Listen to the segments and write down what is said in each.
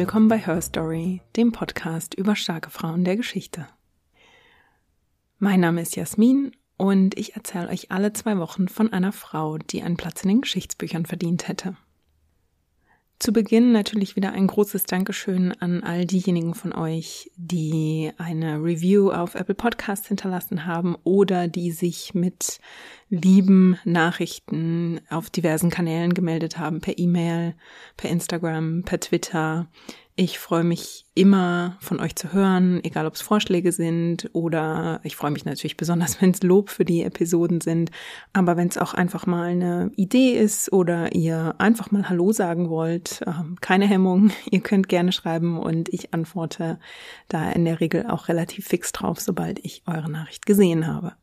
Willkommen bei Her Story, dem Podcast über starke Frauen der Geschichte. Mein Name ist Jasmin und ich erzähle euch alle zwei Wochen von einer Frau, die einen Platz in den Geschichtsbüchern verdient hätte. Zu Beginn natürlich wieder ein großes Dankeschön an all diejenigen von euch, die eine Review auf Apple Podcasts hinterlassen haben oder die sich mit lieben Nachrichten auf diversen Kanälen gemeldet haben, per E-Mail, per Instagram, per Twitter, ich freue mich immer von euch zu hören, egal ob es Vorschläge sind oder ich freue mich natürlich besonders, wenn es Lob für die Episoden sind. Aber wenn es auch einfach mal eine Idee ist oder ihr einfach mal Hallo sagen wollt, ähm, keine Hemmung, ihr könnt gerne schreiben und ich antworte da in der Regel auch relativ fix drauf, sobald ich eure Nachricht gesehen habe.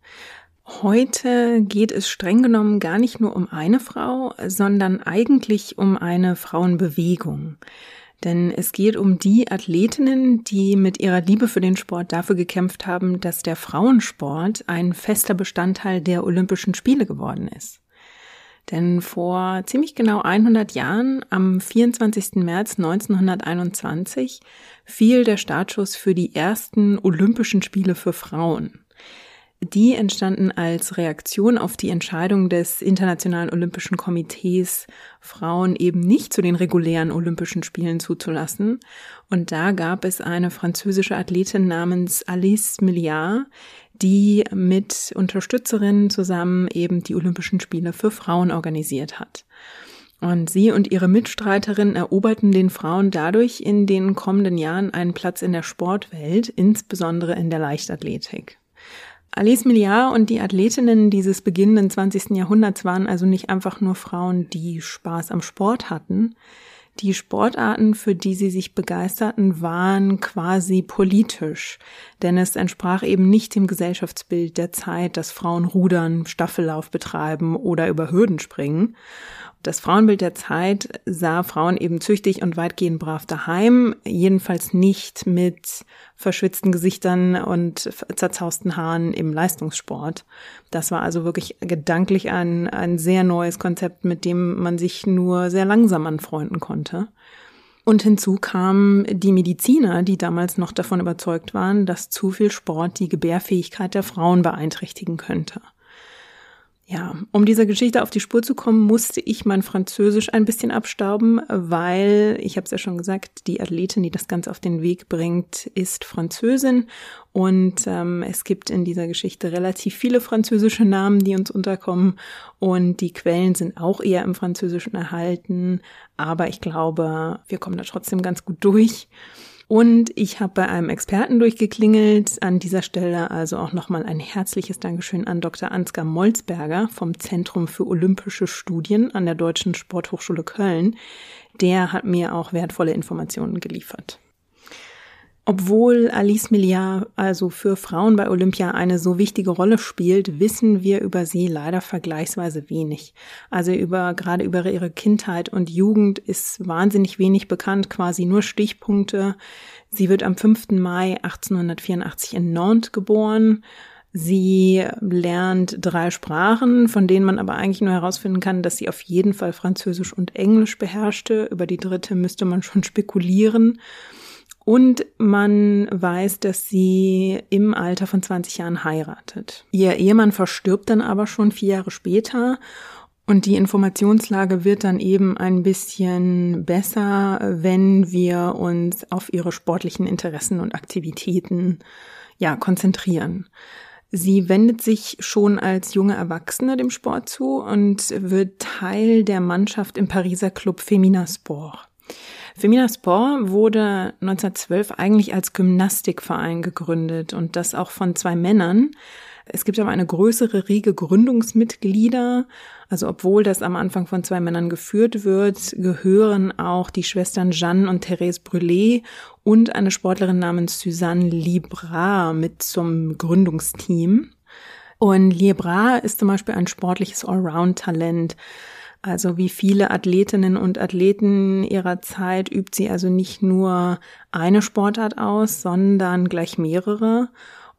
Heute geht es streng genommen gar nicht nur um eine Frau, sondern eigentlich um eine Frauenbewegung. Denn es geht um die Athletinnen, die mit ihrer Liebe für den Sport dafür gekämpft haben, dass der Frauensport ein fester Bestandteil der Olympischen Spiele geworden ist. Denn vor ziemlich genau 100 Jahren, am 24. März 1921, fiel der Startschuss für die ersten Olympischen Spiele für Frauen. Die entstanden als Reaktion auf die Entscheidung des Internationalen Olympischen Komitees, Frauen eben nicht zu den regulären Olympischen Spielen zuzulassen. Und da gab es eine französische Athletin namens Alice Milliard, die mit Unterstützerinnen zusammen eben die Olympischen Spiele für Frauen organisiert hat. Und sie und ihre Mitstreiterinnen eroberten den Frauen dadurch in den kommenden Jahren einen Platz in der Sportwelt, insbesondere in der Leichtathletik. Alice Milliard und die Athletinnen dieses beginnenden 20. Jahrhunderts waren also nicht einfach nur Frauen, die Spaß am Sport hatten. Die Sportarten, für die sie sich begeisterten, waren quasi politisch, denn es entsprach eben nicht dem Gesellschaftsbild der Zeit, dass Frauen rudern, Staffellauf betreiben oder über Hürden springen. Das Frauenbild der Zeit sah Frauen eben züchtig und weitgehend brav daheim, jedenfalls nicht mit verschwitzten Gesichtern und zerzausten Haaren im Leistungssport. Das war also wirklich gedanklich ein, ein sehr neues Konzept, mit dem man sich nur sehr langsam anfreunden konnte. Und hinzu kamen die Mediziner, die damals noch davon überzeugt waren, dass zu viel Sport die Gebärfähigkeit der Frauen beeinträchtigen könnte. Ja, um dieser Geschichte auf die Spur zu kommen, musste ich mein Französisch ein bisschen abstauben, weil, ich habe es ja schon gesagt, die Athletin, die das Ganze auf den Weg bringt, ist Französin. Und ähm, es gibt in dieser Geschichte relativ viele französische Namen, die uns unterkommen. Und die Quellen sind auch eher im Französischen erhalten. Aber ich glaube, wir kommen da trotzdem ganz gut durch. Und ich habe bei einem Experten durchgeklingelt. An dieser Stelle also auch nochmal ein herzliches Dankeschön an Dr. Ansgar Molzberger vom Zentrum für Olympische Studien an der Deutschen Sporthochschule Köln. Der hat mir auch wertvolle Informationen geliefert. Obwohl Alice Milliard also für Frauen bei Olympia eine so wichtige Rolle spielt, wissen wir über sie leider vergleichsweise wenig. Also über, gerade über ihre Kindheit und Jugend ist wahnsinnig wenig bekannt, quasi nur Stichpunkte. Sie wird am 5. Mai 1884 in Nantes geboren. Sie lernt drei Sprachen, von denen man aber eigentlich nur herausfinden kann, dass sie auf jeden Fall Französisch und Englisch beherrschte. Über die dritte müsste man schon spekulieren. Und man weiß, dass sie im Alter von 20 Jahren heiratet. Ihr Ehemann verstirbt dann aber schon vier Jahre später und die Informationslage wird dann eben ein bisschen besser, wenn wir uns auf ihre sportlichen Interessen und Aktivitäten ja konzentrieren. Sie wendet sich schon als junge Erwachsene dem Sport zu und wird Teil der Mannschaft im Pariser Club Femina Femina Sport wurde 1912 eigentlich als Gymnastikverein gegründet und das auch von zwei Männern. Es gibt aber eine größere Riege Gründungsmitglieder. Also obwohl das am Anfang von zwei Männern geführt wird, gehören auch die Schwestern Jeanne und Therese Brûlé und eine Sportlerin namens Suzanne Libra mit zum Gründungsteam. Und Libra ist zum Beispiel ein sportliches Allround-Talent. Also wie viele Athletinnen und Athleten ihrer Zeit übt sie also nicht nur eine Sportart aus, sondern gleich mehrere.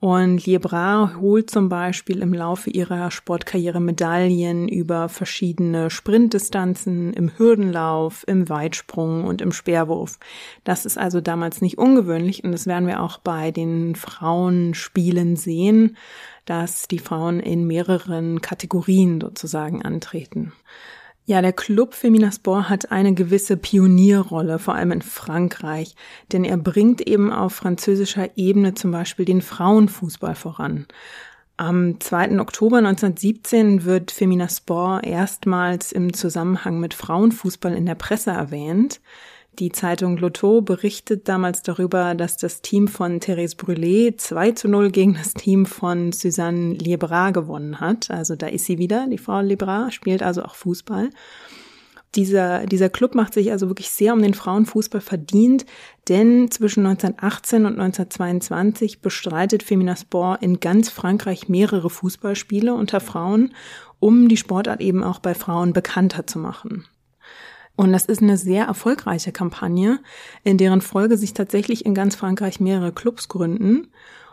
Und Liebra holt zum Beispiel im Laufe ihrer Sportkarriere Medaillen über verschiedene Sprintdistanzen im Hürdenlauf, im Weitsprung und im Speerwurf. Das ist also damals nicht ungewöhnlich und das werden wir auch bei den Frauenspielen sehen, dass die Frauen in mehreren Kategorien sozusagen antreten. Ja, der Club Feminasport hat eine gewisse Pionierrolle, vor allem in Frankreich, denn er bringt eben auf französischer Ebene zum Beispiel den Frauenfußball voran. Am 2. Oktober 1917 wird Feminasport erstmals im Zusammenhang mit Frauenfußball in der Presse erwähnt. Die Zeitung Lotto berichtet damals darüber, dass das Team von Therese Brûlé 2 zu 0 gegen das Team von Suzanne Liebra gewonnen hat. Also da ist sie wieder, die Frau Liebra, spielt also auch Fußball. Dieser, dieser Club macht sich also wirklich sehr um den Frauenfußball verdient, denn zwischen 1918 und 1922 bestreitet Femina Sport in ganz Frankreich mehrere Fußballspiele unter Frauen, um die Sportart eben auch bei Frauen bekannter zu machen. Und das ist eine sehr erfolgreiche Kampagne, in deren Folge sich tatsächlich in ganz Frankreich mehrere Clubs gründen.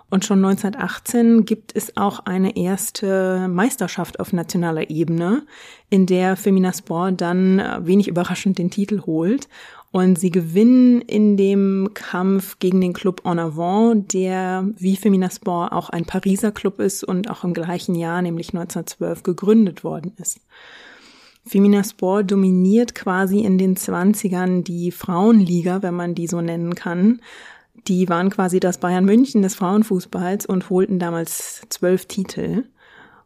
Und schon 1918 gibt es auch eine erste Meisterschaft auf nationaler Ebene, in der Femina Sport dann wenig überraschend den Titel holt. Und sie gewinnen in dem Kampf gegen den Club En Avant, der wie Femina Sport auch ein Pariser Club ist und auch im gleichen Jahr, nämlich 1912, gegründet worden ist. Femina Sport dominiert quasi in den Zwanzigern die Frauenliga, wenn man die so nennen kann. Die waren quasi das Bayern München des Frauenfußballs und holten damals zwölf Titel.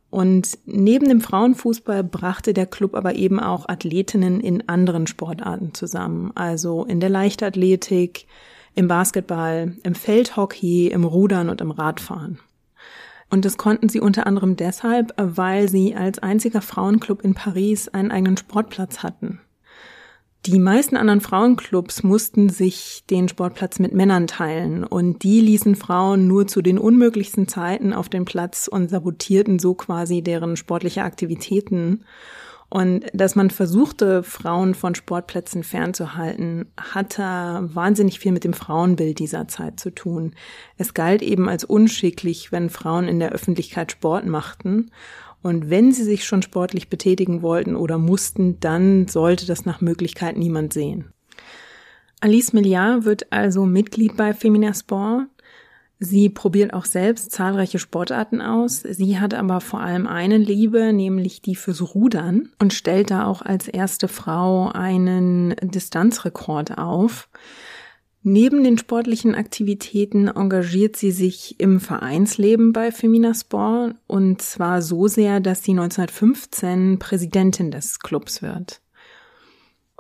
Und neben dem Frauenfußball brachte der Club aber eben auch Athletinnen in anderen Sportarten zusammen. Also in der Leichtathletik, im Basketball, im Feldhockey, im Rudern und im Radfahren. Und das konnten sie unter anderem deshalb, weil sie als einziger Frauenclub in Paris einen eigenen Sportplatz hatten. Die meisten anderen Frauenclubs mussten sich den Sportplatz mit Männern teilen und die ließen Frauen nur zu den unmöglichsten Zeiten auf den Platz und sabotierten so quasi deren sportliche Aktivitäten. Und dass man versuchte, Frauen von Sportplätzen fernzuhalten, hatte wahnsinnig viel mit dem Frauenbild dieser Zeit zu tun. Es galt eben als unschicklich, wenn Frauen in der Öffentlichkeit Sport machten. Und wenn sie sich schon sportlich betätigen wollten oder mussten, dann sollte das nach Möglichkeit niemand sehen. Alice Milliard wird also Mitglied bei Femina Sport Sie probiert auch selbst zahlreiche Sportarten aus. Sie hat aber vor allem eine Liebe, nämlich die fürs Rudern und stellt da auch als erste Frau einen Distanzrekord auf. Neben den sportlichen Aktivitäten engagiert sie sich im Vereinsleben bei Femina Sport und zwar so sehr, dass sie 1915 Präsidentin des Clubs wird.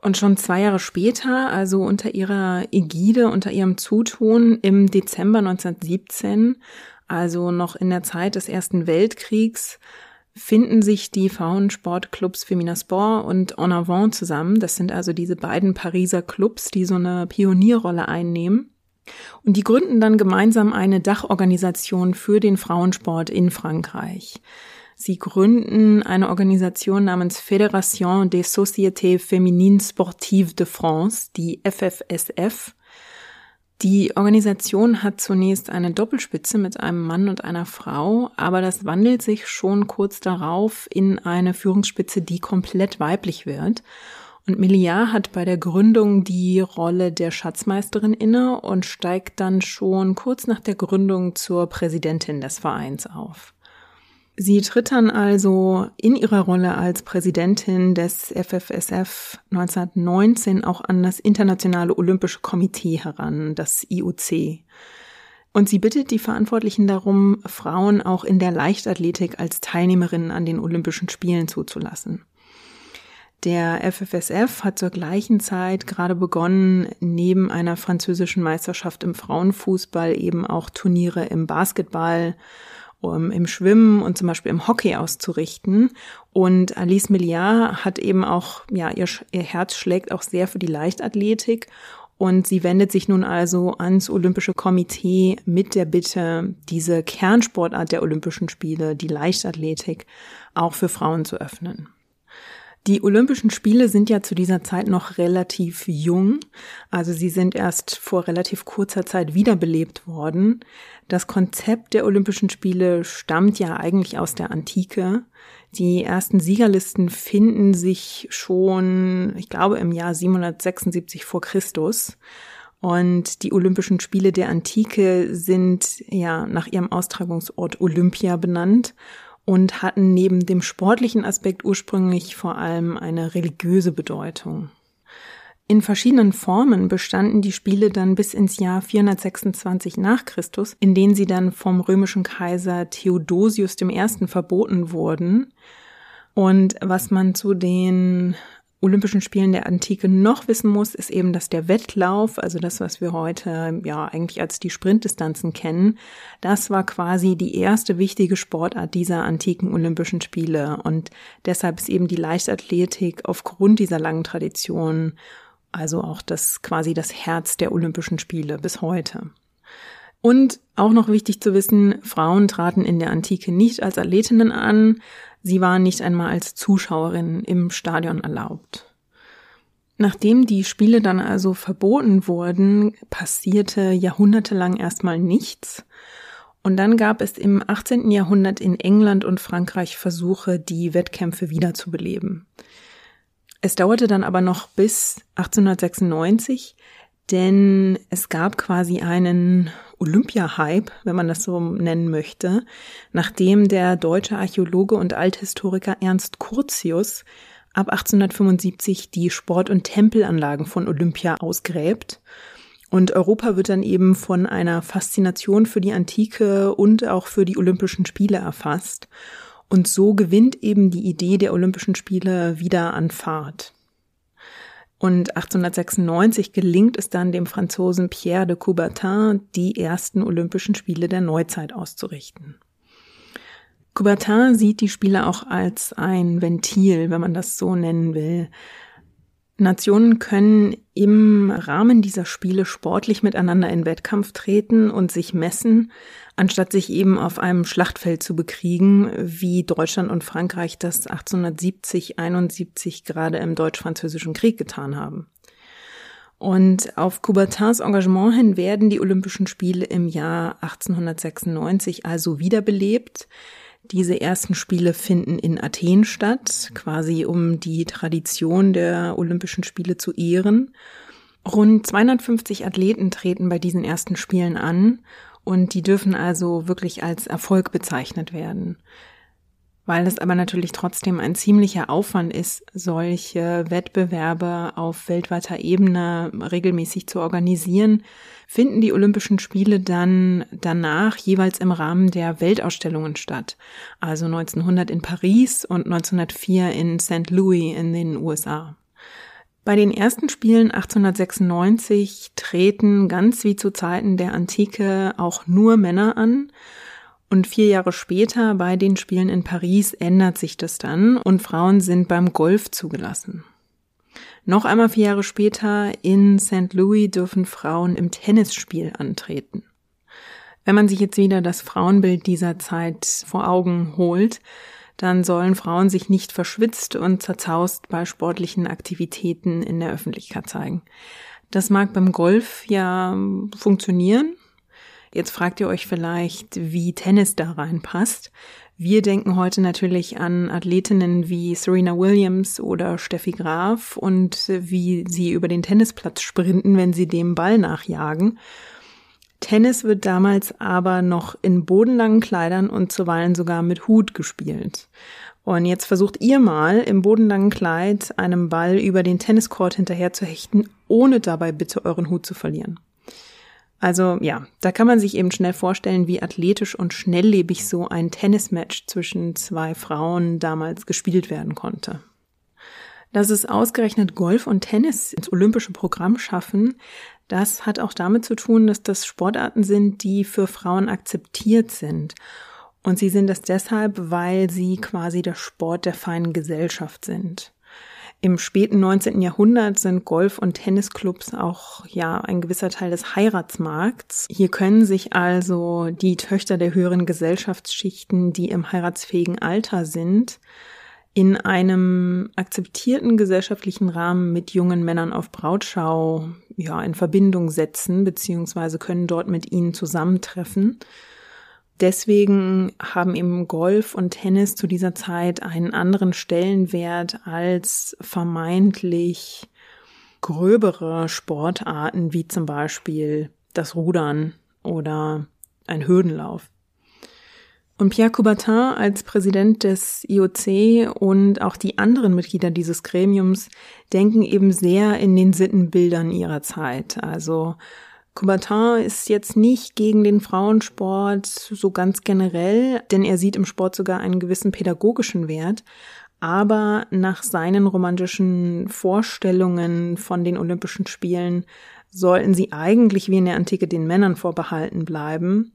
Und schon zwei Jahre später, also unter ihrer Ägide, unter ihrem Zutun im Dezember 1917, also noch in der Zeit des Ersten Weltkriegs, finden sich die Frauensportclubs Femina Sport und En Avant zusammen. Das sind also diese beiden Pariser Clubs, die so eine Pionierrolle einnehmen. Und die gründen dann gemeinsam eine Dachorganisation für den Frauensport in Frankreich. Sie gründen eine Organisation namens Fédération des Sociétés Féminines Sportives de France, die FFSF. Die Organisation hat zunächst eine Doppelspitze mit einem Mann und einer Frau, aber das wandelt sich schon kurz darauf in eine Führungsspitze, die komplett weiblich wird. Und Milliard hat bei der Gründung die Rolle der Schatzmeisterin inne und steigt dann schon kurz nach der Gründung zur Präsidentin des Vereins auf. Sie tritt dann also in ihrer Rolle als Präsidentin des FFSF 1919 auch an das Internationale Olympische Komitee heran, das IOC. Und sie bittet die Verantwortlichen darum, Frauen auch in der Leichtathletik als Teilnehmerinnen an den Olympischen Spielen zuzulassen. Der FFSF hat zur gleichen Zeit gerade begonnen, neben einer französischen Meisterschaft im Frauenfußball eben auch Turniere im Basketball um im Schwimmen und zum Beispiel im Hockey auszurichten. Und Alice Milliard hat eben auch, ja, ihr, ihr Herz schlägt auch sehr für die Leichtathletik. Und sie wendet sich nun also ans Olympische Komitee mit der Bitte, diese Kernsportart der Olympischen Spiele, die Leichtathletik, auch für Frauen zu öffnen. Die Olympischen Spiele sind ja zu dieser Zeit noch relativ jung, also sie sind erst vor relativ kurzer Zeit wiederbelebt worden. Das Konzept der Olympischen Spiele stammt ja eigentlich aus der Antike. Die ersten Siegerlisten finden sich schon, ich glaube, im Jahr 776 vor Christus. Und die Olympischen Spiele der Antike sind ja nach ihrem Austragungsort Olympia benannt und hatten neben dem sportlichen Aspekt ursprünglich vor allem eine religiöse Bedeutung. In verschiedenen Formen bestanden die Spiele dann bis ins Jahr 426 nach Christus, in denen sie dann vom römischen Kaiser Theodosius I. verboten wurden. Und was man zu den Olympischen Spielen der Antike noch wissen muss, ist eben, dass der Wettlauf, also das, was wir heute ja eigentlich als die Sprintdistanzen kennen, das war quasi die erste wichtige Sportart dieser antiken Olympischen Spiele. Und deshalb ist eben die Leichtathletik aufgrund dieser langen Tradition, also auch das quasi das Herz der Olympischen Spiele bis heute. Und auch noch wichtig zu wissen, Frauen traten in der Antike nicht als Athletinnen an, Sie waren nicht einmal als Zuschauerin im Stadion erlaubt. Nachdem die Spiele dann also verboten wurden, passierte jahrhundertelang erstmal nichts. Und dann gab es im 18. Jahrhundert in England und Frankreich Versuche, die Wettkämpfe wiederzubeleben. Es dauerte dann aber noch bis 1896, denn es gab quasi einen Olympia-Hype, wenn man das so nennen möchte, nachdem der deutsche Archäologe und Althistoriker Ernst Curtius ab 1875 die Sport- und Tempelanlagen von Olympia ausgräbt. Und Europa wird dann eben von einer Faszination für die Antike und auch für die Olympischen Spiele erfasst. Und so gewinnt eben die Idee der Olympischen Spiele wieder an Fahrt. Und 1896 gelingt es dann dem Franzosen Pierre de Coubertin, die ersten Olympischen Spiele der Neuzeit auszurichten. Coubertin sieht die Spiele auch als ein Ventil, wenn man das so nennen will. Nationen können im Rahmen dieser Spiele sportlich miteinander in Wettkampf treten und sich messen, anstatt sich eben auf einem Schlachtfeld zu bekriegen, wie Deutschland und Frankreich das 1870, 71 gerade im Deutsch-Französischen Krieg getan haben. Und auf Coubertins Engagement hin werden die Olympischen Spiele im Jahr 1896 also wiederbelebt. Diese ersten Spiele finden in Athen statt, quasi um die Tradition der Olympischen Spiele zu ehren. Rund 250 Athleten treten bei diesen ersten Spielen an und die dürfen also wirklich als Erfolg bezeichnet werden. Weil es aber natürlich trotzdem ein ziemlicher Aufwand ist, solche Wettbewerbe auf weltweiter Ebene regelmäßig zu organisieren, finden die Olympischen Spiele dann danach jeweils im Rahmen der Weltausstellungen statt. Also 1900 in Paris und 1904 in St. Louis in den USA. Bei den ersten Spielen 1896 treten ganz wie zu Zeiten der Antike auch nur Männer an und vier Jahre später bei den Spielen in Paris ändert sich das dann und Frauen sind beim Golf zugelassen. Noch einmal vier Jahre später in St. Louis dürfen Frauen im Tennisspiel antreten. Wenn man sich jetzt wieder das Frauenbild dieser Zeit vor Augen holt, dann sollen Frauen sich nicht verschwitzt und zerzaust bei sportlichen Aktivitäten in der Öffentlichkeit zeigen. Das mag beim Golf ja funktionieren, Jetzt fragt ihr euch vielleicht, wie Tennis da reinpasst. Wir denken heute natürlich an Athletinnen wie Serena Williams oder Steffi Graf und wie sie über den Tennisplatz sprinten, wenn sie dem Ball nachjagen. Tennis wird damals aber noch in bodenlangen Kleidern und zuweilen sogar mit Hut gespielt. Und jetzt versucht ihr mal im bodenlangen Kleid einem Ball über den Tenniscourt hinterher zu hechten, ohne dabei bitte euren Hut zu verlieren. Also ja, da kann man sich eben schnell vorstellen, wie athletisch und schnelllebig so ein Tennismatch zwischen zwei Frauen damals gespielt werden konnte. Dass es ausgerechnet Golf und Tennis ins olympische Programm schaffen, das hat auch damit zu tun, dass das Sportarten sind, die für Frauen akzeptiert sind. Und sie sind das deshalb, weil sie quasi der Sport der feinen Gesellschaft sind. Im späten 19. Jahrhundert sind Golf- und Tennisclubs auch ja ein gewisser Teil des Heiratsmarkts. Hier können sich also die Töchter der höheren Gesellschaftsschichten, die im heiratsfähigen Alter sind, in einem akzeptierten gesellschaftlichen Rahmen mit jungen Männern auf Brautschau ja in Verbindung setzen beziehungsweise können dort mit ihnen zusammentreffen. Deswegen haben eben Golf und Tennis zu dieser Zeit einen anderen Stellenwert als vermeintlich gröbere Sportarten wie zum Beispiel das Rudern oder ein Hürdenlauf. Und Pierre Coubertin als Präsident des IOC und auch die anderen Mitglieder dieses Gremiums denken eben sehr in den Sittenbildern ihrer Zeit. Also Coubertin ist jetzt nicht gegen den Frauensport so ganz generell, denn er sieht im Sport sogar einen gewissen pädagogischen Wert. Aber nach seinen romantischen Vorstellungen von den Olympischen Spielen sollten sie eigentlich wie in der Antike den Männern vorbehalten bleiben.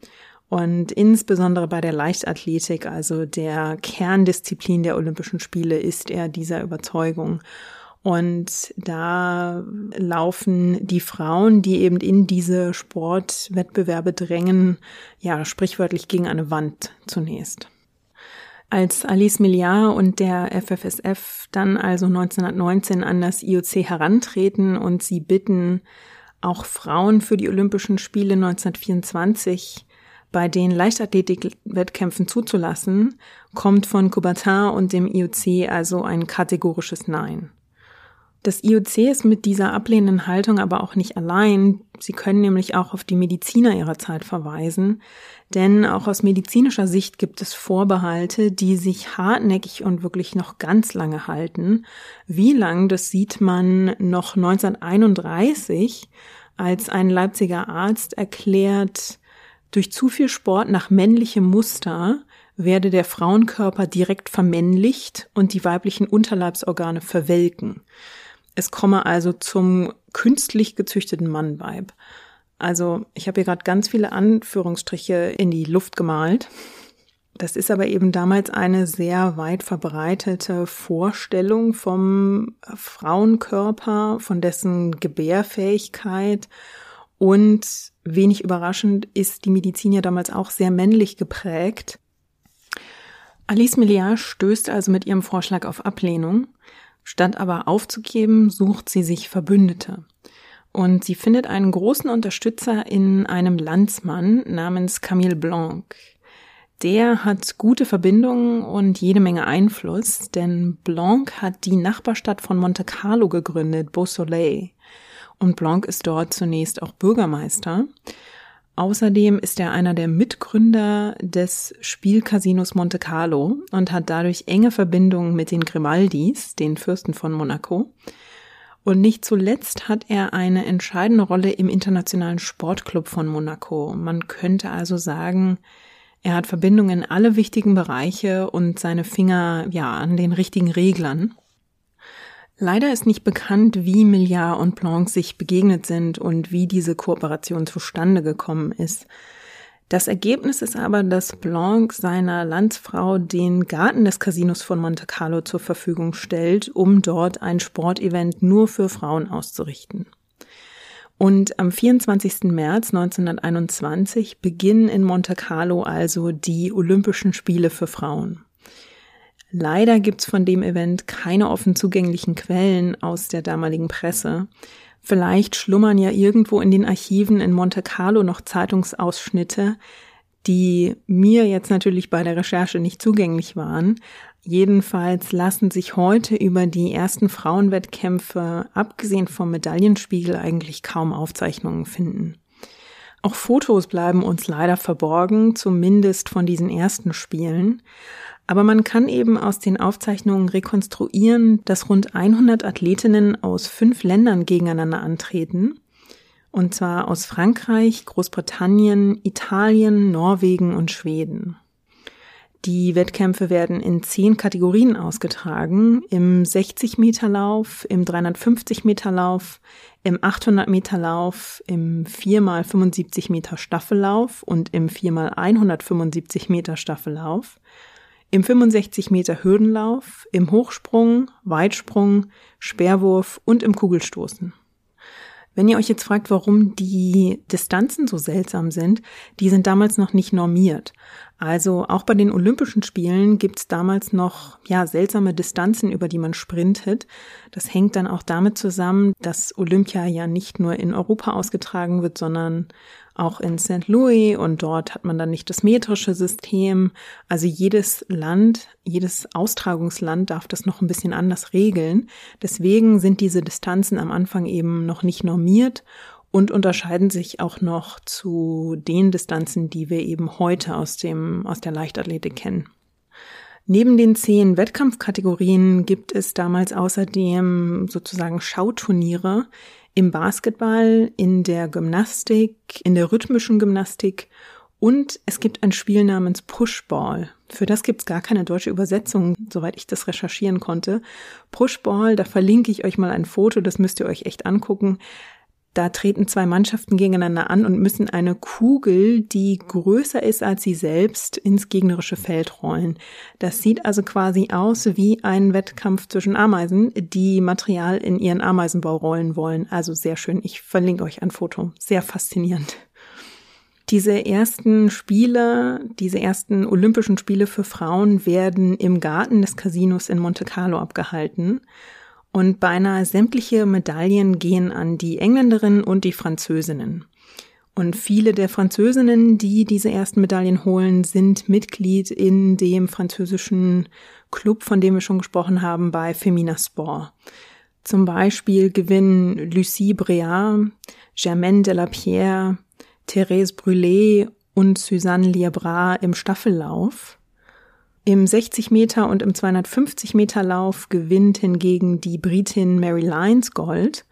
Und insbesondere bei der Leichtathletik, also der Kerndisziplin der Olympischen Spiele, ist er dieser Überzeugung. Und da laufen die Frauen, die eben in diese Sportwettbewerbe drängen, ja, sprichwörtlich gegen eine Wand zunächst. Als Alice Milliard und der FFSF dann also 1919 an das IOC herantreten und sie bitten, auch Frauen für die Olympischen Spiele 1924 bei den Leichtathletik-Wettkämpfen zuzulassen, kommt von Coubertin und dem IOC also ein kategorisches Nein. Das IOC ist mit dieser ablehnenden Haltung aber auch nicht allein. Sie können nämlich auch auf die Mediziner ihrer Zeit verweisen, denn auch aus medizinischer Sicht gibt es Vorbehalte, die sich hartnäckig und wirklich noch ganz lange halten. Wie lang, das sieht man noch 1931, als ein Leipziger Arzt erklärt, durch zu viel Sport nach männlichem Muster werde der Frauenkörper direkt vermännlicht und die weiblichen Unterleibsorgane verwelken. Es komme also zum künstlich gezüchteten Mannweib. Also ich habe hier gerade ganz viele Anführungsstriche in die Luft gemalt. Das ist aber eben damals eine sehr weit verbreitete Vorstellung vom Frauenkörper, von dessen Gebärfähigkeit und wenig überraschend ist die Medizin ja damals auch sehr männlich geprägt. Alice Milliard stößt also mit ihrem Vorschlag auf Ablehnung. Statt aber aufzugeben, sucht sie sich Verbündete. Und sie findet einen großen Unterstützer in einem Landsmann namens Camille Blanc. Der hat gute Verbindungen und jede Menge Einfluss, denn Blanc hat die Nachbarstadt von Monte Carlo gegründet, Beausoleil. Und Blanc ist dort zunächst auch Bürgermeister. Außerdem ist er einer der Mitgründer des Spielcasinos Monte Carlo und hat dadurch enge Verbindungen mit den Grimaldis, den Fürsten von Monaco. Und nicht zuletzt hat er eine entscheidende Rolle im internationalen Sportclub von Monaco. Man könnte also sagen, er hat Verbindungen in alle wichtigen Bereiche und seine Finger ja an den richtigen Reglern. Leider ist nicht bekannt, wie Milliard und Blanc sich begegnet sind und wie diese Kooperation zustande gekommen ist. Das Ergebnis ist aber, dass Blanc seiner Landsfrau den Garten des Casinos von Monte Carlo zur Verfügung stellt, um dort ein Sportevent nur für Frauen auszurichten. Und am 24. März 1921 beginnen in Monte Carlo also die Olympischen Spiele für Frauen. Leider gibt's von dem Event keine offen zugänglichen Quellen aus der damaligen Presse. Vielleicht schlummern ja irgendwo in den Archiven in Monte Carlo noch Zeitungsausschnitte, die mir jetzt natürlich bei der Recherche nicht zugänglich waren. Jedenfalls lassen sich heute über die ersten Frauenwettkämpfe, abgesehen vom Medaillenspiegel, eigentlich kaum Aufzeichnungen finden. Auch Fotos bleiben uns leider verborgen, zumindest von diesen ersten Spielen. Aber man kann eben aus den Aufzeichnungen rekonstruieren, dass rund 100 Athletinnen aus fünf Ländern gegeneinander antreten. Und zwar aus Frankreich, Großbritannien, Italien, Norwegen und Schweden. Die Wettkämpfe werden in zehn Kategorien ausgetragen. Im 60 Meter Lauf, im 350 Meter Lauf, im 800 Meter Lauf, im 4x75 Meter Staffellauf und im 4x175 Meter Staffellauf im 65 Meter Hürdenlauf, im Hochsprung, Weitsprung, Speerwurf und im Kugelstoßen. Wenn ihr euch jetzt fragt, warum die Distanzen so seltsam sind, die sind damals noch nicht normiert. Also auch bei den Olympischen Spielen gibt's damals noch ja seltsame Distanzen, über die man sprintet. Das hängt dann auch damit zusammen, dass Olympia ja nicht nur in Europa ausgetragen wird, sondern auch in St. Louis und dort hat man dann nicht das metrische System. Also jedes Land, jedes Austragungsland darf das noch ein bisschen anders regeln. Deswegen sind diese Distanzen am Anfang eben noch nicht normiert und unterscheiden sich auch noch zu den Distanzen, die wir eben heute aus dem, aus der Leichtathletik kennen. Neben den zehn Wettkampfkategorien gibt es damals außerdem sozusagen Schauturniere im Basketball, in der Gymnastik, in der rhythmischen Gymnastik und es gibt ein Spiel namens Pushball. Für das gibt's gar keine deutsche Übersetzung, soweit ich das recherchieren konnte. Pushball, da verlinke ich euch mal ein Foto, das müsst ihr euch echt angucken. Da treten zwei Mannschaften gegeneinander an und müssen eine Kugel, die größer ist als sie selbst, ins gegnerische Feld rollen. Das sieht also quasi aus wie ein Wettkampf zwischen Ameisen, die Material in ihren Ameisenbau rollen wollen. Also sehr schön. Ich verlinke euch ein Foto. Sehr faszinierend. Diese ersten Spiele, diese ersten Olympischen Spiele für Frauen werden im Garten des Casinos in Monte Carlo abgehalten. Und beinahe sämtliche Medaillen gehen an die Engländerinnen und die Französinnen. Und viele der Französinnen, die diese ersten Medaillen holen, sind Mitglied in dem französischen Club, von dem wir schon gesprochen haben, bei Femina Sport. Zum Beispiel gewinnen Lucie Breard, Germaine Delapierre, Thérèse Brûlé und Suzanne Liebra im Staffellauf. Im 60 Meter und im 250 Meter Lauf gewinnt hingegen die Britin Mary Lyons Gold.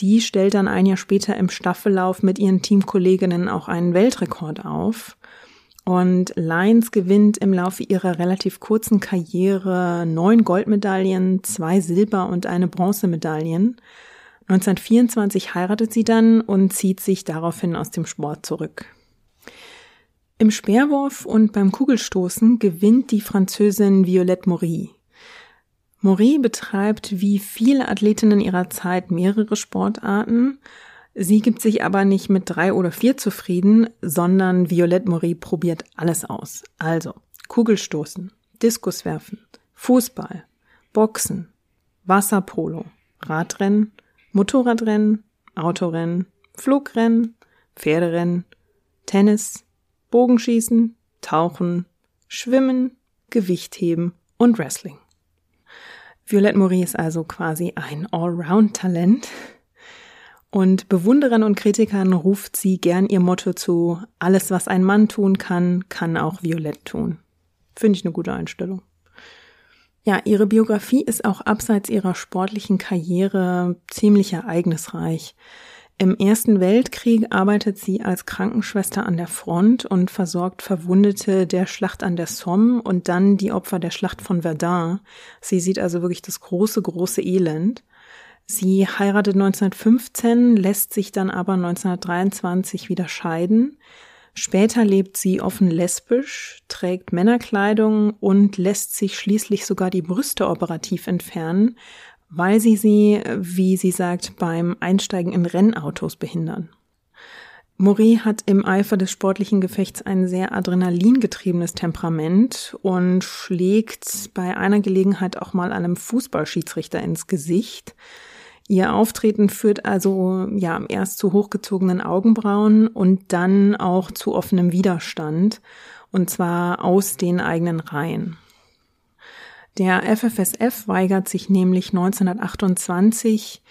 Die stellt dann ein Jahr später im Staffellauf mit ihren Teamkolleginnen auch einen Weltrekord auf. Und Lyons gewinnt im Laufe ihrer relativ kurzen Karriere neun Goldmedaillen, zwei Silber- und eine Bronzemedaillen. 1924 heiratet sie dann und zieht sich daraufhin aus dem Sport zurück. Im Speerwurf und beim Kugelstoßen gewinnt die Französin Violette Maury. Maury betreibt wie viele Athletinnen ihrer Zeit mehrere Sportarten. Sie gibt sich aber nicht mit drei oder vier zufrieden, sondern Violette Maury probiert alles aus. Also Kugelstoßen, Diskuswerfen, Fußball, Boxen, Wasserpolo, Radrennen, Motorradrennen, Autorennen, Flugrennen, Pferderennen, Tennis, Bogenschießen, Tauchen, Schwimmen, Gewichtheben und Wrestling. Violette Maury ist also quasi ein Allround-Talent. Und Bewunderern und Kritikern ruft sie gern ihr Motto zu, alles was ein Mann tun kann, kann auch Violette tun. Finde ich eine gute Einstellung. Ja, ihre Biografie ist auch abseits ihrer sportlichen Karriere ziemlich ereignisreich. Im Ersten Weltkrieg arbeitet sie als Krankenschwester an der Front und versorgt Verwundete der Schlacht an der Somme und dann die Opfer der Schlacht von Verdun. Sie sieht also wirklich das große, große Elend. Sie heiratet 1915, lässt sich dann aber 1923 wieder scheiden. Später lebt sie offen lesbisch, trägt Männerkleidung und lässt sich schließlich sogar die Brüste operativ entfernen, weil sie sie, wie sie sagt, beim Einsteigen in Rennautos behindern. Maury hat im Eifer des sportlichen Gefechts ein sehr adrenalingetriebenes Temperament und schlägt bei einer Gelegenheit auch mal einem Fußballschiedsrichter ins Gesicht. Ihr Auftreten führt also ja erst zu hochgezogenen Augenbrauen und dann auch zu offenem Widerstand und zwar aus den eigenen Reihen. Der FFSF weigert sich nämlich 1928,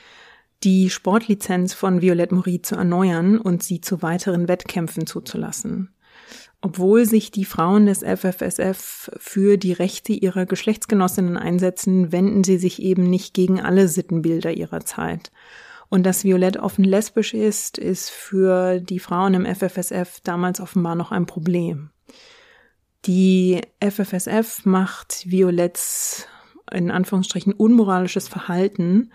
die Sportlizenz von Violette Maury zu erneuern und sie zu weiteren Wettkämpfen zuzulassen. Obwohl sich die Frauen des FFSF für die Rechte ihrer Geschlechtsgenossinnen einsetzen, wenden sie sich eben nicht gegen alle Sittenbilder ihrer Zeit. Und dass Violette offen lesbisch ist, ist für die Frauen im FFSF damals offenbar noch ein Problem. Die FFSF macht Violetts in Anführungsstrichen unmoralisches Verhalten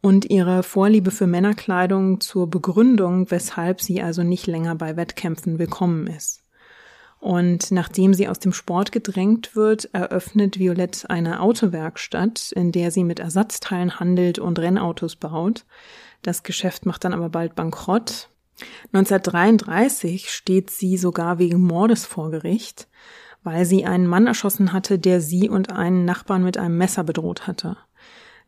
und ihre Vorliebe für Männerkleidung zur Begründung, weshalb sie also nicht länger bei Wettkämpfen willkommen ist. Und nachdem sie aus dem Sport gedrängt wird, eröffnet Violette eine Autowerkstatt, in der sie mit Ersatzteilen handelt und Rennautos baut. Das Geschäft macht dann aber bald bankrott 1933 steht sie sogar wegen Mordes vor Gericht, weil sie einen Mann erschossen hatte, der sie und einen Nachbarn mit einem Messer bedroht hatte.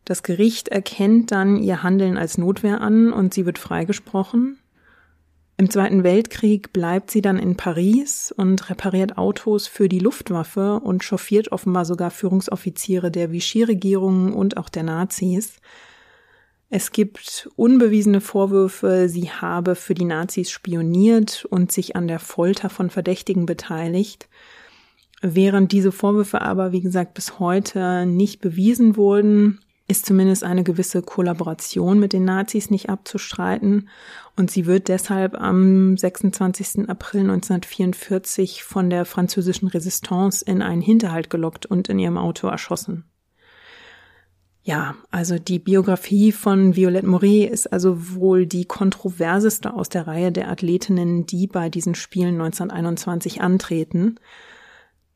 Das Gericht erkennt dann ihr Handeln als Notwehr an und sie wird freigesprochen. Im Zweiten Weltkrieg bleibt sie dann in Paris und repariert Autos für die Luftwaffe und chauffiert offenbar sogar Führungsoffiziere der Vichy-Regierung und auch der Nazis. Es gibt unbewiesene Vorwürfe, sie habe für die Nazis spioniert und sich an der Folter von Verdächtigen beteiligt. Während diese Vorwürfe aber, wie gesagt, bis heute nicht bewiesen wurden, ist zumindest eine gewisse Kollaboration mit den Nazis nicht abzustreiten und sie wird deshalb am 26. April 1944 von der französischen Resistance in einen Hinterhalt gelockt und in ihrem Auto erschossen. Ja, also die Biografie von Violette Maury ist also wohl die kontroverseste aus der Reihe der Athletinnen, die bei diesen Spielen 1921 antreten.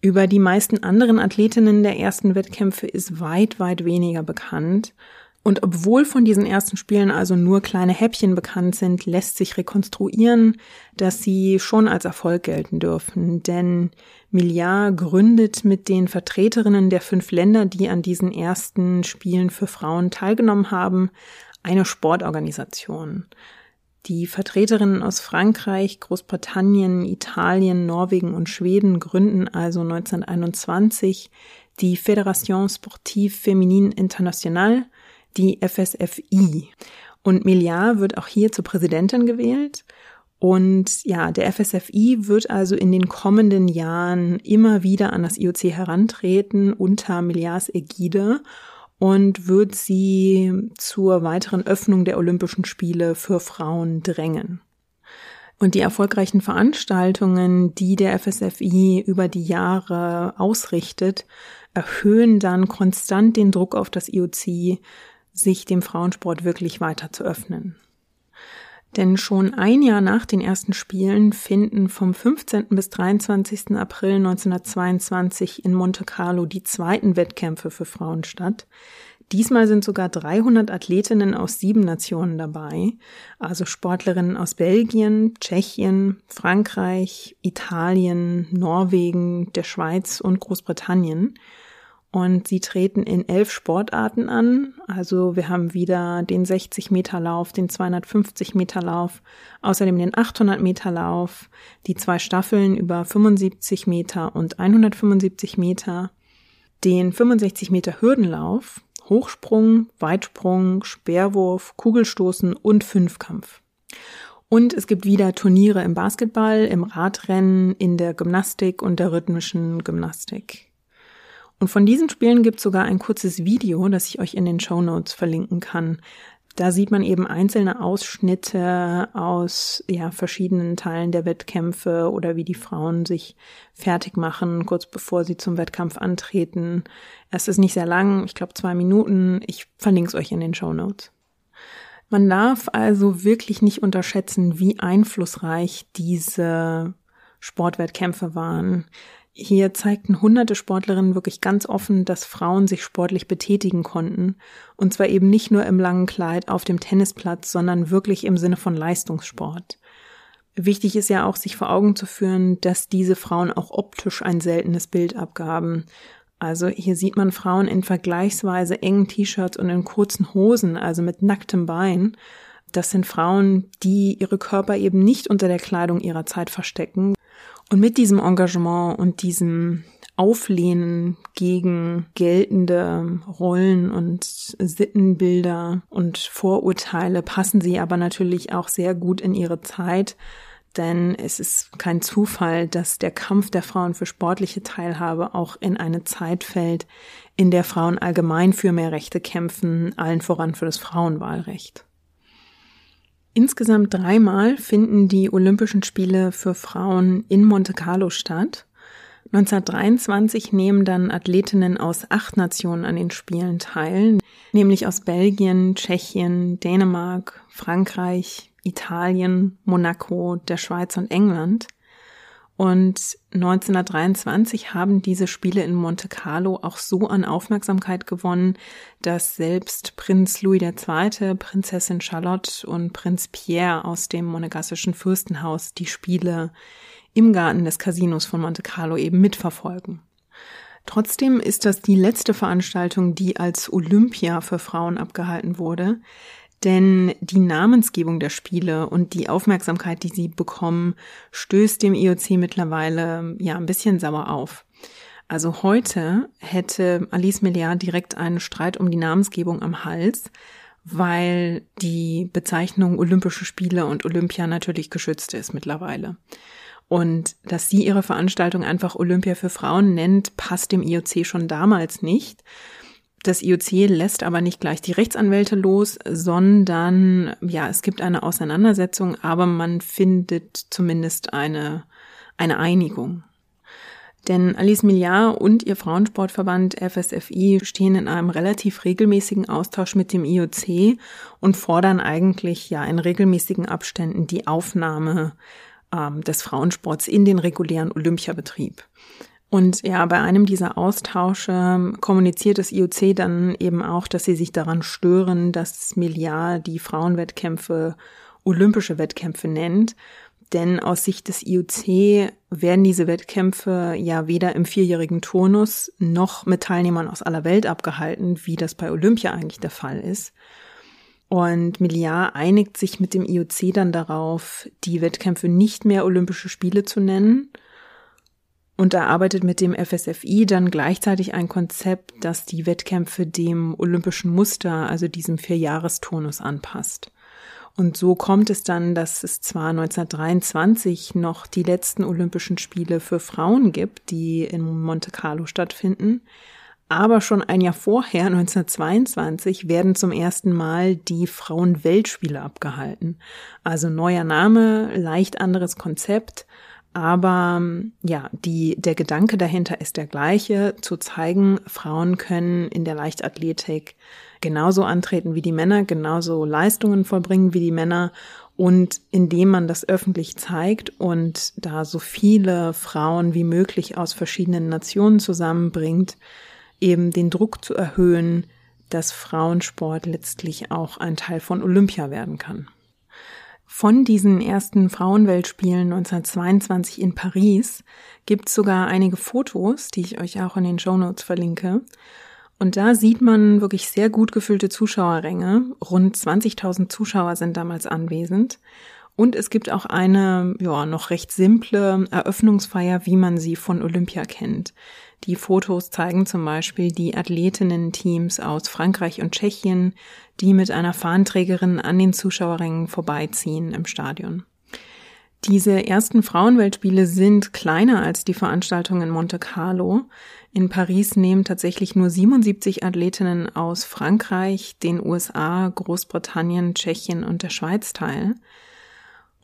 Über die meisten anderen Athletinnen der ersten Wettkämpfe ist weit, weit weniger bekannt. Und obwohl von diesen ersten Spielen also nur kleine Häppchen bekannt sind, lässt sich rekonstruieren, dass sie schon als Erfolg gelten dürfen. Denn Milliard gründet mit den Vertreterinnen der fünf Länder, die an diesen ersten Spielen für Frauen teilgenommen haben, eine Sportorganisation. Die Vertreterinnen aus Frankreich, Großbritannien, Italien, Norwegen und Schweden gründen also 1921 die Fédération Sportive Féminine Internationale, die FSFI. Und Milliard wird auch hier zur Präsidentin gewählt. Und ja, der FSFI wird also in den kommenden Jahren immer wieder an das IOC herantreten unter Milliards Ägide und wird sie zur weiteren Öffnung der Olympischen Spiele für Frauen drängen. Und die erfolgreichen Veranstaltungen, die der FSFI über die Jahre ausrichtet, erhöhen dann konstant den Druck auf das IOC, sich dem Frauensport wirklich weiter zu öffnen. Denn schon ein Jahr nach den ersten Spielen finden vom 15. bis 23. April 1922 in Monte Carlo die zweiten Wettkämpfe für Frauen statt. Diesmal sind sogar 300 Athletinnen aus sieben Nationen dabei, also Sportlerinnen aus Belgien, Tschechien, Frankreich, Italien, Norwegen, der Schweiz und Großbritannien. Und sie treten in elf Sportarten an. Also wir haben wieder den 60 Meter Lauf, den 250 Meter Lauf, außerdem den 800 Meter Lauf, die zwei Staffeln über 75 Meter und 175 Meter, den 65 Meter Hürdenlauf, Hochsprung, Weitsprung, Speerwurf, Kugelstoßen und Fünfkampf. Und es gibt wieder Turniere im Basketball, im Radrennen, in der Gymnastik und der rhythmischen Gymnastik. Und von diesen Spielen gibt es sogar ein kurzes Video, das ich euch in den Show Notes verlinken kann. Da sieht man eben einzelne Ausschnitte aus ja, verschiedenen Teilen der Wettkämpfe oder wie die Frauen sich fertig machen, kurz bevor sie zum Wettkampf antreten. Es ist nicht sehr lang, ich glaube zwei Minuten. Ich verlinke es euch in den Show Notes. Man darf also wirklich nicht unterschätzen, wie einflussreich diese Sportwettkämpfe waren. Hier zeigten hunderte Sportlerinnen wirklich ganz offen, dass Frauen sich sportlich betätigen konnten. Und zwar eben nicht nur im langen Kleid auf dem Tennisplatz, sondern wirklich im Sinne von Leistungssport. Wichtig ist ja auch, sich vor Augen zu führen, dass diese Frauen auch optisch ein seltenes Bild abgaben. Also hier sieht man Frauen in vergleichsweise engen T-Shirts und in kurzen Hosen, also mit nacktem Bein. Das sind Frauen, die ihre Körper eben nicht unter der Kleidung ihrer Zeit verstecken, und mit diesem Engagement und diesem Auflehnen gegen geltende Rollen und Sittenbilder und Vorurteile passen sie aber natürlich auch sehr gut in ihre Zeit, denn es ist kein Zufall, dass der Kampf der Frauen für sportliche Teilhabe auch in eine Zeit fällt, in der Frauen allgemein für mehr Rechte kämpfen, allen voran für das Frauenwahlrecht. Insgesamt dreimal finden die Olympischen Spiele für Frauen in Monte Carlo statt. 1923 nehmen dann Athletinnen aus acht Nationen an den Spielen teil, nämlich aus Belgien, Tschechien, Dänemark, Frankreich, Italien, Monaco, der Schweiz und England. Und 1923 haben diese Spiele in Monte Carlo auch so an Aufmerksamkeit gewonnen, dass selbst Prinz Louis II., Prinzessin Charlotte und Prinz Pierre aus dem monegassischen Fürstenhaus die Spiele im Garten des Casinos von Monte Carlo eben mitverfolgen. Trotzdem ist das die letzte Veranstaltung, die als Olympia für Frauen abgehalten wurde, denn die Namensgebung der Spiele und die Aufmerksamkeit, die sie bekommen, stößt dem IOC mittlerweile ja ein bisschen sauer auf. Also heute hätte Alice Milliard direkt einen Streit um die Namensgebung am Hals, weil die Bezeichnung Olympische Spiele und Olympia natürlich geschützt ist mittlerweile. Und dass sie ihre Veranstaltung einfach Olympia für Frauen nennt, passt dem IOC schon damals nicht. Das IOC lässt aber nicht gleich die Rechtsanwälte los, sondern ja, es gibt eine Auseinandersetzung, aber man findet zumindest eine, eine Einigung. Denn Alice Milliard und ihr Frauensportverband FSFI stehen in einem relativ regelmäßigen Austausch mit dem IOC und fordern eigentlich ja in regelmäßigen Abständen die Aufnahme ähm, des Frauensports in den regulären Olympiabetrieb. Und ja, bei einem dieser Austausche kommuniziert das IOC dann eben auch, dass sie sich daran stören, dass Milliard die Frauenwettkämpfe olympische Wettkämpfe nennt. Denn aus Sicht des IOC werden diese Wettkämpfe ja weder im vierjährigen Turnus noch mit Teilnehmern aus aller Welt abgehalten, wie das bei Olympia eigentlich der Fall ist. Und Milliard einigt sich mit dem IOC dann darauf, die Wettkämpfe nicht mehr Olympische Spiele zu nennen und erarbeitet mit dem FSFI dann gleichzeitig ein Konzept, das die Wettkämpfe dem olympischen Muster, also diesem Vierjahresturnus anpasst. Und so kommt es dann, dass es zwar 1923 noch die letzten Olympischen Spiele für Frauen gibt, die in Monte Carlo stattfinden, aber schon ein Jahr vorher, 1922, werden zum ersten Mal die Frauenweltspiele abgehalten. Also neuer Name, leicht anderes Konzept, aber ja, die, der Gedanke dahinter ist der gleiche, zu zeigen, Frauen können in der Leichtathletik genauso antreten wie die Männer, genauso Leistungen vollbringen wie die Männer und indem man das öffentlich zeigt und da so viele Frauen wie möglich aus verschiedenen Nationen zusammenbringt, eben den Druck zu erhöhen, dass Frauensport letztlich auch ein Teil von Olympia werden kann. Von diesen ersten Frauenweltspielen 1922 in Paris gibt es sogar einige Fotos, die ich euch auch in den Show Notes verlinke. Und da sieht man wirklich sehr gut gefüllte Zuschauerränge. Rund 20.000 Zuschauer sind damals anwesend. Und es gibt auch eine, ja, noch recht simple Eröffnungsfeier, wie man sie von Olympia kennt. Die Fotos zeigen zum Beispiel die Athletinnen-Teams aus Frankreich und Tschechien, die mit einer Fahnenträgerin an den Zuschauerrängen vorbeiziehen im Stadion. Diese ersten Frauenweltspiele sind kleiner als die Veranstaltung in Monte Carlo. In Paris nehmen tatsächlich nur 77 Athletinnen aus Frankreich, den USA, Großbritannien, Tschechien und der Schweiz teil.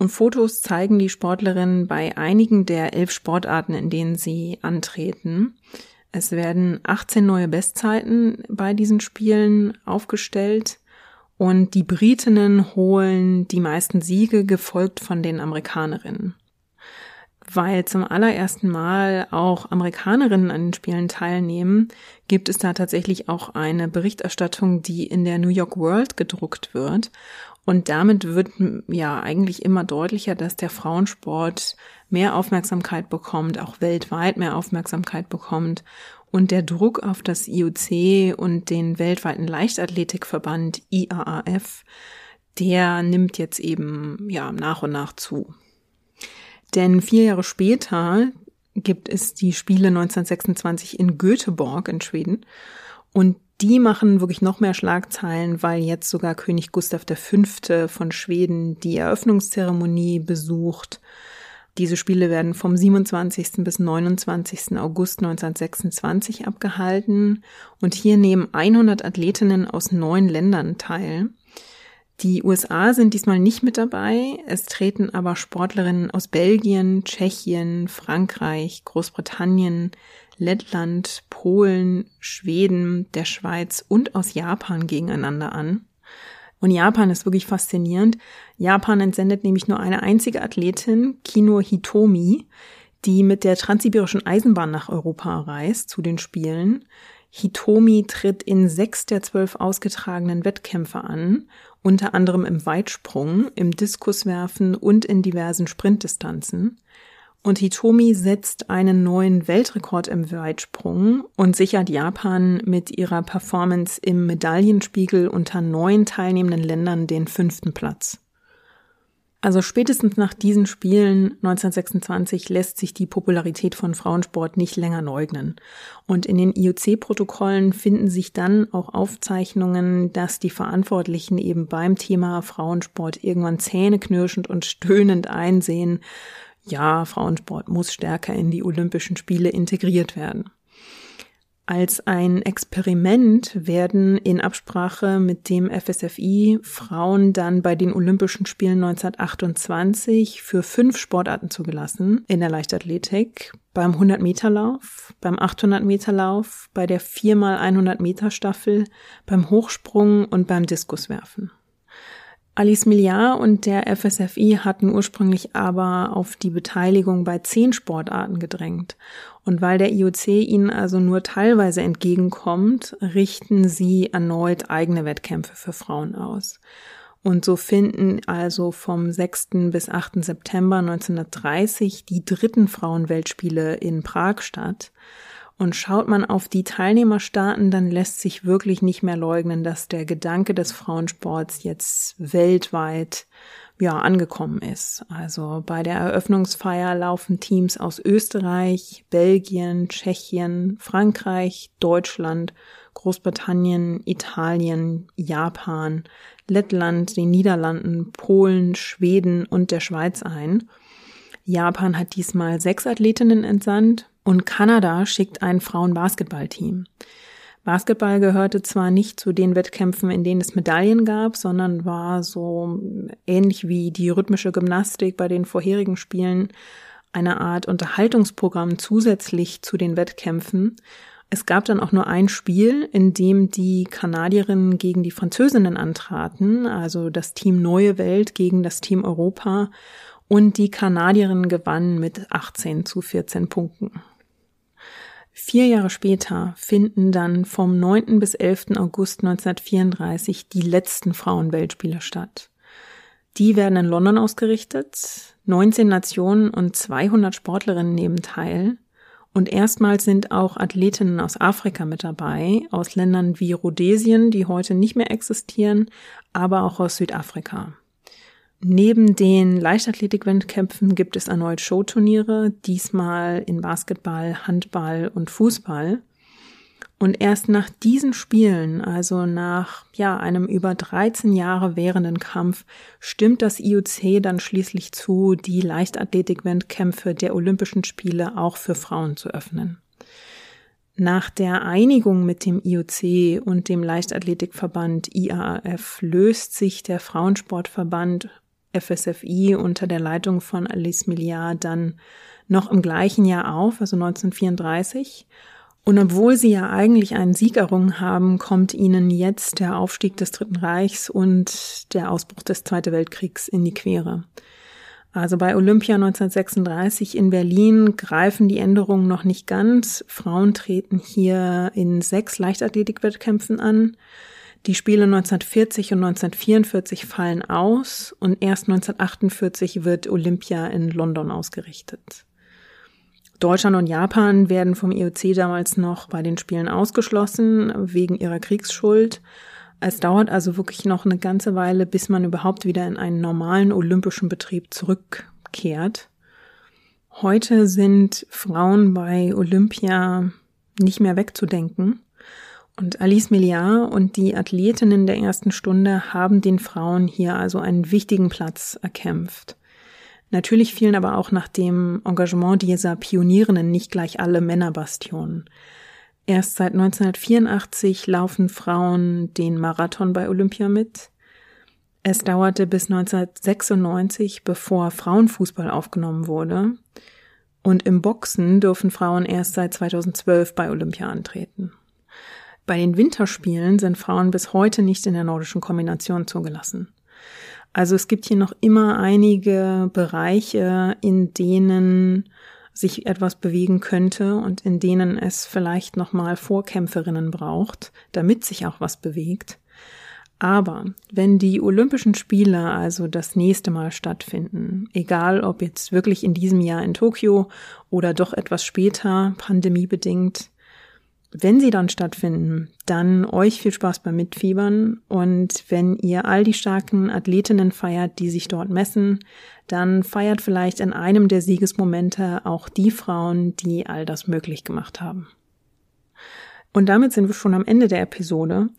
Und Fotos zeigen die Sportlerinnen bei einigen der elf Sportarten, in denen sie antreten. Es werden 18 neue Bestzeiten bei diesen Spielen aufgestellt und die Britinnen holen die meisten Siege, gefolgt von den Amerikanerinnen. Weil zum allerersten Mal auch Amerikanerinnen an den Spielen teilnehmen, gibt es da tatsächlich auch eine Berichterstattung, die in der New York World gedruckt wird und damit wird ja eigentlich immer deutlicher, dass der Frauensport mehr Aufmerksamkeit bekommt, auch weltweit mehr Aufmerksamkeit bekommt. Und der Druck auf das IOC und den weltweiten Leichtathletikverband IAAF, der nimmt jetzt eben ja nach und nach zu. Denn vier Jahre später gibt es die Spiele 1926 in Göteborg in Schweden. Und die machen wirklich noch mehr Schlagzeilen, weil jetzt sogar König Gustav V. von Schweden die Eröffnungszeremonie besucht. Diese Spiele werden vom 27. bis 29. August 1926 abgehalten und hier nehmen 100 Athletinnen aus neun Ländern teil. Die USA sind diesmal nicht mit dabei, es treten aber Sportlerinnen aus Belgien, Tschechien, Frankreich, Großbritannien, Lettland, Polen, Schweden, der Schweiz und aus Japan gegeneinander an. Und Japan ist wirklich faszinierend. Japan entsendet nämlich nur eine einzige Athletin, Kino Hitomi, die mit der transsibirischen Eisenbahn nach Europa reist zu den Spielen. Hitomi tritt in sechs der zwölf ausgetragenen Wettkämpfe an, unter anderem im Weitsprung, im Diskuswerfen und in diversen Sprintdistanzen. Und Hitomi setzt einen neuen Weltrekord im Weitsprung und sichert Japan mit ihrer Performance im Medaillenspiegel unter neun teilnehmenden Ländern den fünften Platz. Also spätestens nach diesen Spielen 1926 lässt sich die Popularität von Frauensport nicht länger leugnen. Und in den IOC-Protokollen finden sich dann auch Aufzeichnungen, dass die Verantwortlichen eben beim Thema Frauensport irgendwann zähneknirschend und stöhnend einsehen, ja, Frauensport muss stärker in die Olympischen Spiele integriert werden. Als ein Experiment werden in Absprache mit dem FSFI Frauen dann bei den Olympischen Spielen 1928 für fünf Sportarten zugelassen in der Leichtathletik, beim 100-Meter-Lauf, beim 800-Meter-Lauf, bei der 4x100-Meter-Staffel, beim Hochsprung und beim Diskuswerfen. Alice Milliard und der FSFI hatten ursprünglich aber auf die Beteiligung bei zehn Sportarten gedrängt. Und weil der IOC ihnen also nur teilweise entgegenkommt, richten sie erneut eigene Wettkämpfe für Frauen aus. Und so finden also vom 6. bis 8. September 1930 die dritten Frauenweltspiele in Prag statt. Und schaut man auf die Teilnehmerstaaten, dann lässt sich wirklich nicht mehr leugnen, dass der Gedanke des Frauensports jetzt weltweit ja, angekommen ist. Also bei der Eröffnungsfeier laufen Teams aus Österreich, Belgien, Tschechien, Frankreich, Deutschland, Großbritannien, Italien, Japan, Lettland, den Niederlanden, Polen, Schweden und der Schweiz ein. Japan hat diesmal sechs Athletinnen entsandt, und Kanada schickt ein Frauenbasketballteam. Basketball gehörte zwar nicht zu den Wettkämpfen, in denen es Medaillen gab, sondern war so ähnlich wie die rhythmische Gymnastik bei den vorherigen Spielen eine Art Unterhaltungsprogramm zusätzlich zu den Wettkämpfen. Es gab dann auch nur ein Spiel, in dem die Kanadierinnen gegen die Französinnen antraten, also das Team Neue Welt gegen das Team Europa und die Kanadierinnen gewannen mit 18 zu 14 Punkten. Vier Jahre später finden dann vom 9. bis 11. August 1934 die letzten Frauenweltspiele statt. Die werden in London ausgerichtet. 19 Nationen und 200 Sportlerinnen nehmen teil. Und erstmals sind auch Athletinnen aus Afrika mit dabei, aus Ländern wie Rhodesien, die heute nicht mehr existieren, aber auch aus Südafrika. Neben den Leichtathletik-Wettkämpfen gibt es erneut Showturniere, diesmal in Basketball, Handball und Fußball. Und erst nach diesen Spielen, also nach ja, einem über 13 Jahre währenden Kampf, stimmt das IOC dann schließlich zu, die Leichtathletik-Wettkämpfe der Olympischen Spiele auch für Frauen zu öffnen. Nach der Einigung mit dem IOC und dem Leichtathletikverband IAAF löst sich der Frauensportverband FSFI unter der Leitung von Alice Milliard dann noch im gleichen Jahr auf, also 1934. Und obwohl sie ja eigentlich einen Sieg errungen haben, kommt ihnen jetzt der Aufstieg des Dritten Reichs und der Ausbruch des Zweiten Weltkriegs in die Quere. Also bei Olympia 1936 in Berlin greifen die Änderungen noch nicht ganz. Frauen treten hier in sechs Leichtathletikwettkämpfen an. Die Spiele 1940 und 1944 fallen aus und erst 1948 wird Olympia in London ausgerichtet. Deutschland und Japan werden vom IOC damals noch bei den Spielen ausgeschlossen wegen ihrer Kriegsschuld. Es dauert also wirklich noch eine ganze Weile, bis man überhaupt wieder in einen normalen olympischen Betrieb zurückkehrt. Heute sind Frauen bei Olympia nicht mehr wegzudenken. Und Alice Milliard und die Athletinnen der ersten Stunde haben den Frauen hier also einen wichtigen Platz erkämpft. Natürlich fielen aber auch nach dem Engagement dieser Pionierinnen nicht gleich alle Männerbastionen. Erst seit 1984 laufen Frauen den Marathon bei Olympia mit. Es dauerte bis 1996, bevor Frauenfußball aufgenommen wurde. Und im Boxen dürfen Frauen erst seit 2012 bei Olympia antreten. Bei den Winterspielen sind Frauen bis heute nicht in der nordischen Kombination zugelassen. Also es gibt hier noch immer einige Bereiche, in denen sich etwas bewegen könnte und in denen es vielleicht nochmal Vorkämpferinnen braucht, damit sich auch was bewegt. Aber wenn die Olympischen Spiele also das nächste Mal stattfinden, egal ob jetzt wirklich in diesem Jahr in Tokio oder doch etwas später, pandemiebedingt, wenn sie dann stattfinden, dann euch viel Spaß beim Mitfiebern und wenn ihr all die starken Athletinnen feiert, die sich dort messen, dann feiert vielleicht in einem der Siegesmomente auch die Frauen, die all das möglich gemacht haben. Und damit sind wir schon am Ende der Episode.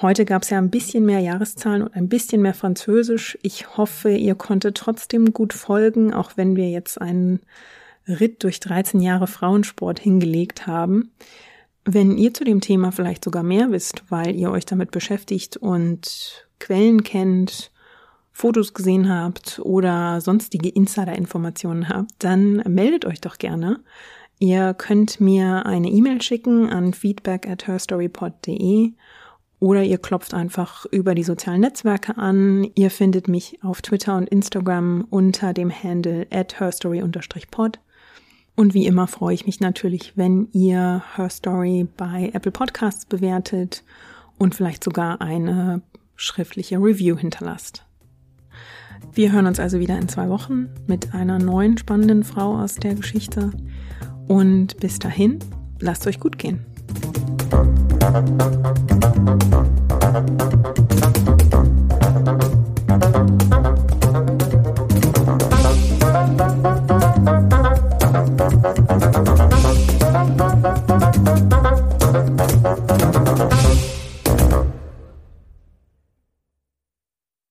Heute gab es ja ein bisschen mehr Jahreszahlen und ein bisschen mehr Französisch. Ich hoffe, ihr konntet trotzdem gut folgen, auch wenn wir jetzt einen Ritt durch 13 Jahre Frauensport hingelegt haben. Wenn ihr zu dem Thema vielleicht sogar mehr wisst, weil ihr euch damit beschäftigt und Quellen kennt, Fotos gesehen habt oder sonstige Insider-Informationen habt, dann meldet euch doch gerne. Ihr könnt mir eine E-Mail schicken an feedback at herstorypod.de oder ihr klopft einfach über die sozialen Netzwerke an. Ihr findet mich auf Twitter und Instagram unter dem Handle at herstory-pod. Und wie immer freue ich mich natürlich, wenn ihr Herstory bei Apple Podcasts bewertet und vielleicht sogar eine schriftliche Review hinterlasst. Wir hören uns also wieder in zwei Wochen mit einer neuen spannenden Frau aus der Geschichte. Und bis dahin, lasst euch gut gehen.